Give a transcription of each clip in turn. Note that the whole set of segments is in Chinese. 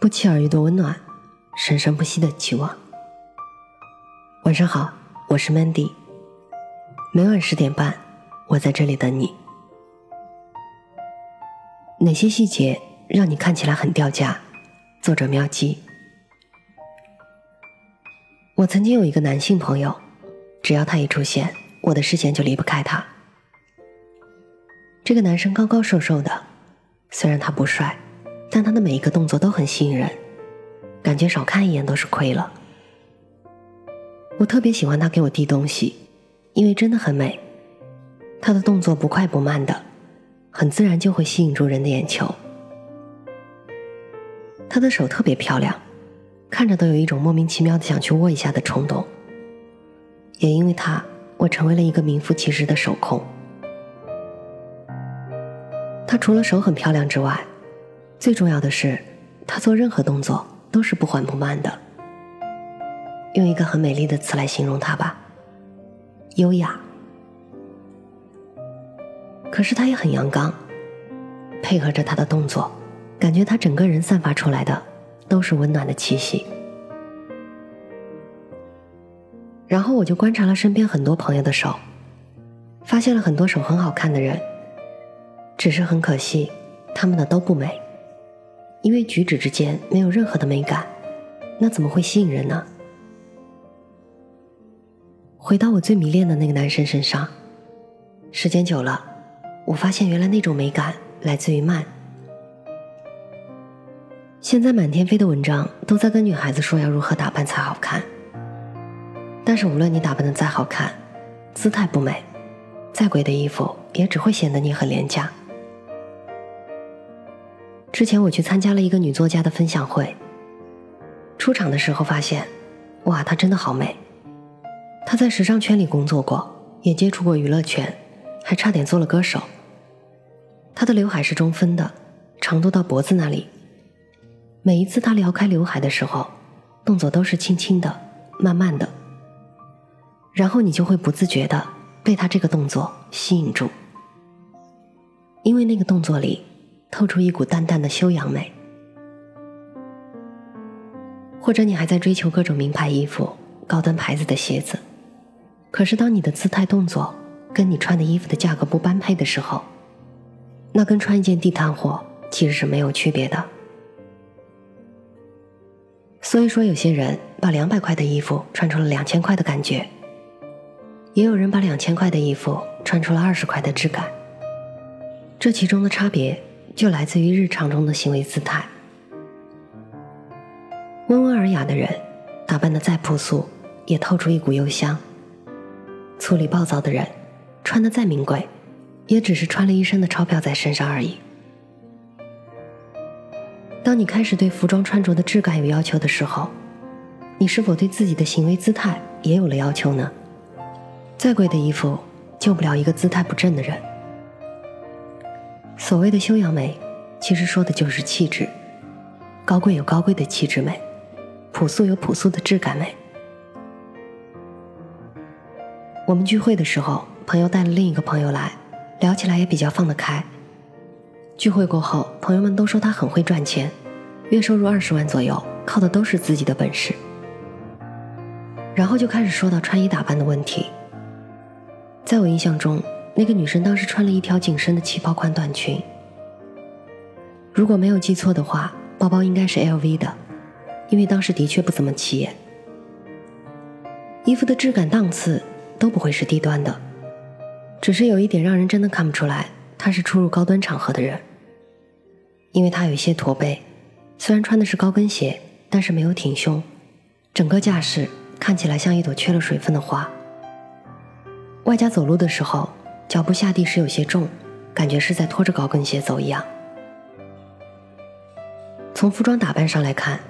不期而遇的温暖，生生不息的期望。晚上好，我是 Mandy。每晚十点半，我在这里等你。哪些细节让你看起来很掉价？作者喵姬。我曾经有一个男性朋友，只要他一出现，我的视线就离不开他。这个男生高高瘦瘦的，虽然他不帅。但他的每一个动作都很吸引人，感觉少看一眼都是亏了。我特别喜欢他给我递东西，因为真的很美。他的动作不快不慢的，很自然就会吸引住人的眼球。他的手特别漂亮，看着都有一种莫名其妙的想去握一下的冲动。也因为他，我成为了一个名副其实的手控。他除了手很漂亮之外，最重要的是，他做任何动作都是不缓不慢的。用一个很美丽的词来形容他吧，优雅。可是他也很阳刚，配合着他的动作，感觉他整个人散发出来的都是温暖的气息。然后我就观察了身边很多朋友的手，发现了很多手很好看的人，只是很可惜，他们的都不美。因为举止之间没有任何的美感，那怎么会吸引人呢？回到我最迷恋的那个男生身上，时间久了，我发现原来那种美感来自于慢。现在满天飞的文章都在跟女孩子说要如何打扮才好看，但是无论你打扮的再好看，姿态不美，再贵的衣服也只会显得你很廉价。之前我去参加了一个女作家的分享会，出场的时候发现，哇，她真的好美。她在时尚圈里工作过，也接触过娱乐圈，还差点做了歌手。她的刘海是中分的，长度到脖子那里。每一次她撩开刘海的时候，动作都是轻轻的、慢慢的，然后你就会不自觉的被她这个动作吸引住，因为那个动作里。透出一股淡淡的修养美，或者你还在追求各种名牌衣服、高端牌子的鞋子，可是当你的姿态动作跟你穿的衣服的价格不般配的时候，那跟穿一件地摊货其实是没有区别的。所以说，有些人把两百块的衣服穿出了两千块的感觉，也有人把两千块的衣服穿出了二十块的质感，这其中的差别。就来自于日常中的行为姿态。温文尔雅的人，打扮的再朴素，也透出一股幽香；粗里暴躁的人，穿的再名贵，也只是穿了一身的钞票在身上而已。当你开始对服装穿着的质感有要求的时候，你是否对自己的行为姿态也有了要求呢？再贵的衣服，救不了一个姿态不正的人。所谓的修养美，其实说的就是气质。高贵有高贵的气质美，朴素有朴素的质感美。我们聚会的时候，朋友带了另一个朋友来，聊起来也比较放得开。聚会过后，朋友们都说他很会赚钱，月收入二十万左右，靠的都是自己的本事。然后就开始说到穿衣打扮的问题。在我印象中。那个女生当时穿了一条紧身的旗袍款短裙，如果没有记错的话，包包应该是 LV 的，因为当时的确不怎么起眼。衣服的质感档次都不会是低端的，只是有一点让人真的看不出来她是出入高端场合的人，因为她有一些驼背，虽然穿的是高跟鞋，但是没有挺胸，整个架势看起来像一朵缺了水分的花，外加走路的时候。脚步下地时有些重，感觉是在拖着高跟鞋走一样。从服装打扮上来看，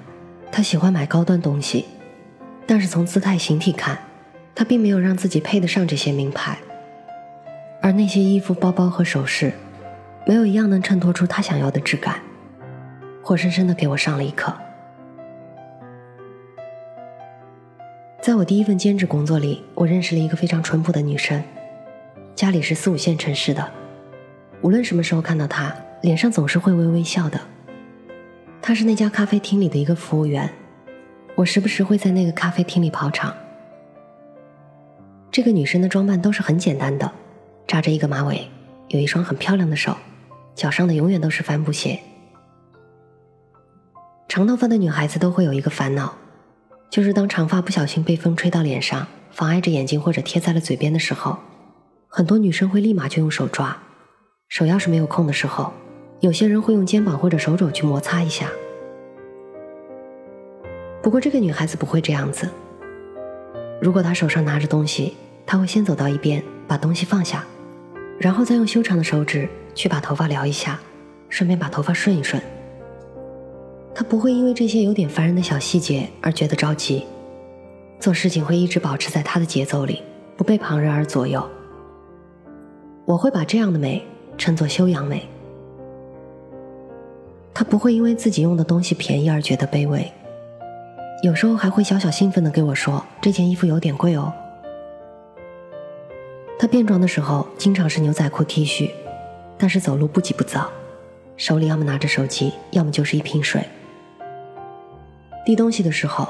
他喜欢买高端东西，但是从姿态形体看，他并没有让自己配得上这些名牌。而那些衣服、包包和首饰，没有一样能衬托出他想要的质感，活生生的给我上了一课。在我第一份兼职工作里，我认识了一个非常淳朴的女生。家里是四五线城市的，无论什么时候看到他，脸上总是会微微笑的。她是那家咖啡厅里的一个服务员，我时不时会在那个咖啡厅里跑场。这个女生的装扮都是很简单的，扎着一个马尾，有一双很漂亮的手，脚上的永远都是帆布鞋。长头发的女孩子都会有一个烦恼，就是当长发不小心被风吹到脸上，妨碍着眼睛或者贴在了嘴边的时候，很多女生会立马就用手抓。手要是没有空的时候，有些人会用肩膀或者手肘去摩擦一下。不过这个女孩子不会这样子。如果她手上拿着东西，她会先走到一边，把东西放下，然后再用修长的手指去把头发撩一下，顺便把头发顺一顺。她不会因为这些有点烦人的小细节而觉得着急，做事情会一直保持在她的节奏里，不被旁人而左右。我会把这样的美。称作修养美，他不会因为自己用的东西便宜而觉得卑微，有时候还会小小兴奋的给我说这件衣服有点贵哦。他变装的时候经常是牛仔裤 T 恤，但是走路不急不躁，手里要么拿着手机，要么就是一瓶水。递东西的时候，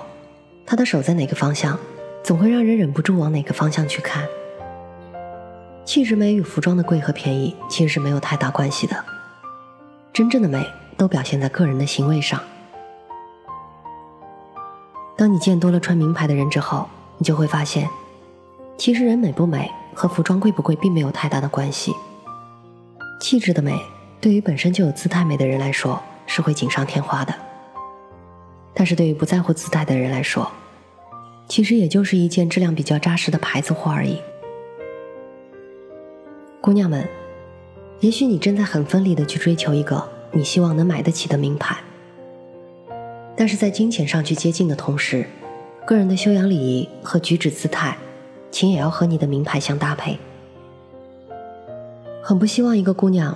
他的手在哪个方向，总会让人忍不住往哪个方向去看。气质美与服装的贵和便宜其实是没有太大关系的，真正的美都表现在个人的行为上。当你见多了穿名牌的人之后，你就会发现，其实人美不美和服装贵不贵并没有太大的关系。气质的美对于本身就有姿态美的人来说是会锦上添花的，但是对于不在乎姿态的人来说，其实也就是一件质量比较扎实的牌子货而已。姑娘们，也许你正在很奋力的去追求一个你希望能买得起的名牌，但是在金钱上去接近的同时，个人的修养礼仪和举止姿态，请也要和你的名牌相搭配。很不希望一个姑娘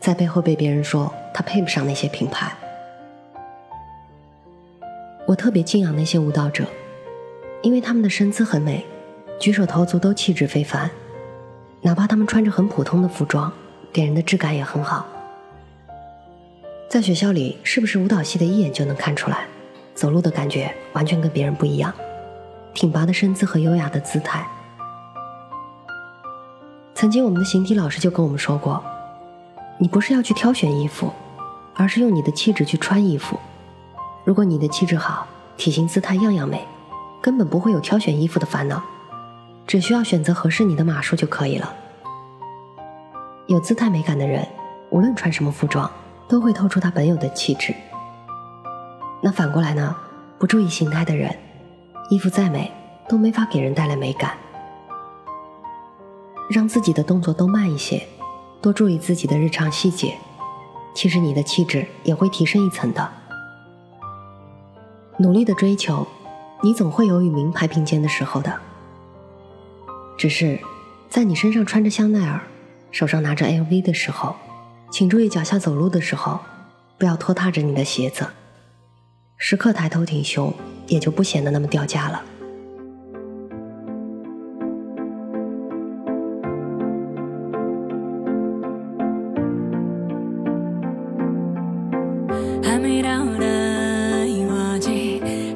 在背后被别人说她配不上那些品牌。我特别敬仰那些舞蹈者，因为他们的身姿很美，举手投足都气质非凡。哪怕他们穿着很普通的服装，给人的质感也很好。在学校里，是不是舞蹈系的，一眼就能看出来，走路的感觉完全跟别人不一样，挺拔的身姿和优雅的姿态。曾经我们的形体老师就跟我们说过，你不是要去挑选衣服，而是用你的气质去穿衣服。如果你的气质好，体型姿态样样美，根本不会有挑选衣服的烦恼。只需要选择合适你的码数就可以了。有姿态美感的人，无论穿什么服装，都会透出他本有的气质。那反过来呢？不注意形态的人，衣服再美，都没法给人带来美感。让自己的动作都慢一些，多注意自己的日常细节，其实你的气质也会提升一层的。努力的追求，你总会有与名牌并肩的时候的。只是，在你身上穿着香奈儿，手上拿着 LV 的时候，请注意脚下走路的时候，不要拖沓着你的鞋子，时刻抬头挺胸，也就不显得那么掉价了。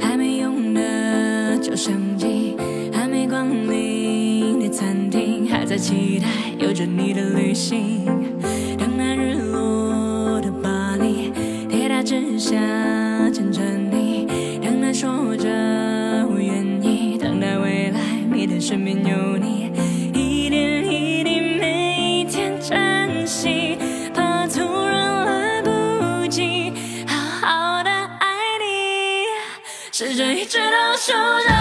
还没用的旧相机，还没光临餐厅还在期待有着你的旅行，等待日落的巴黎，铁塔之下牵着你，等待说着我愿意，等待未来你的身边有你，一点一滴每一天珍惜，怕突然来不及好好的爱你，试着一直到守着。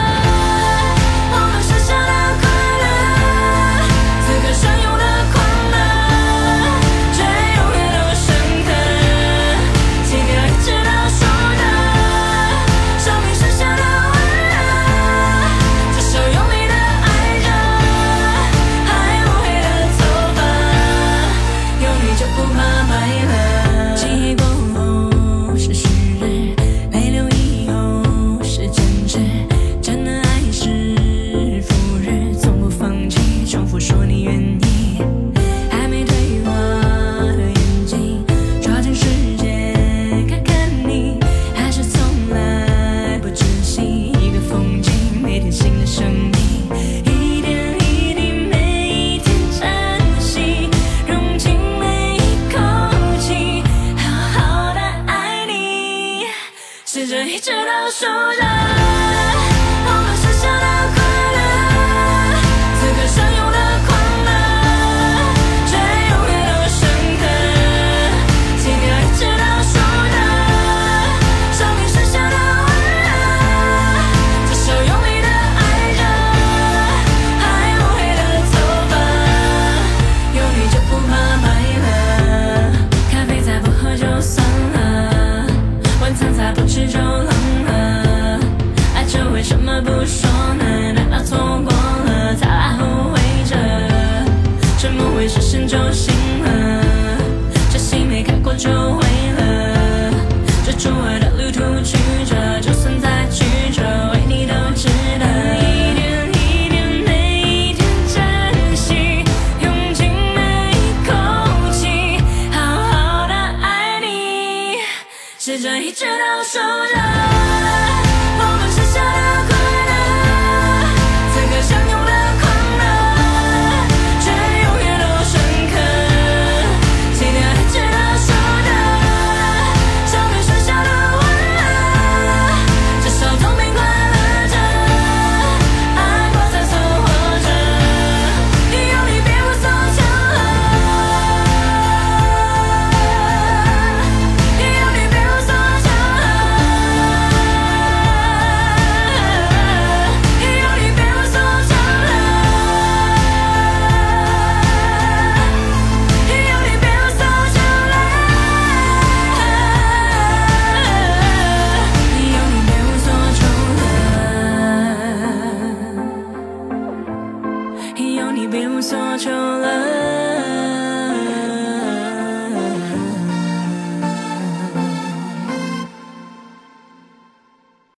再不吃就冷了，爱着为什么不说？一直倒数着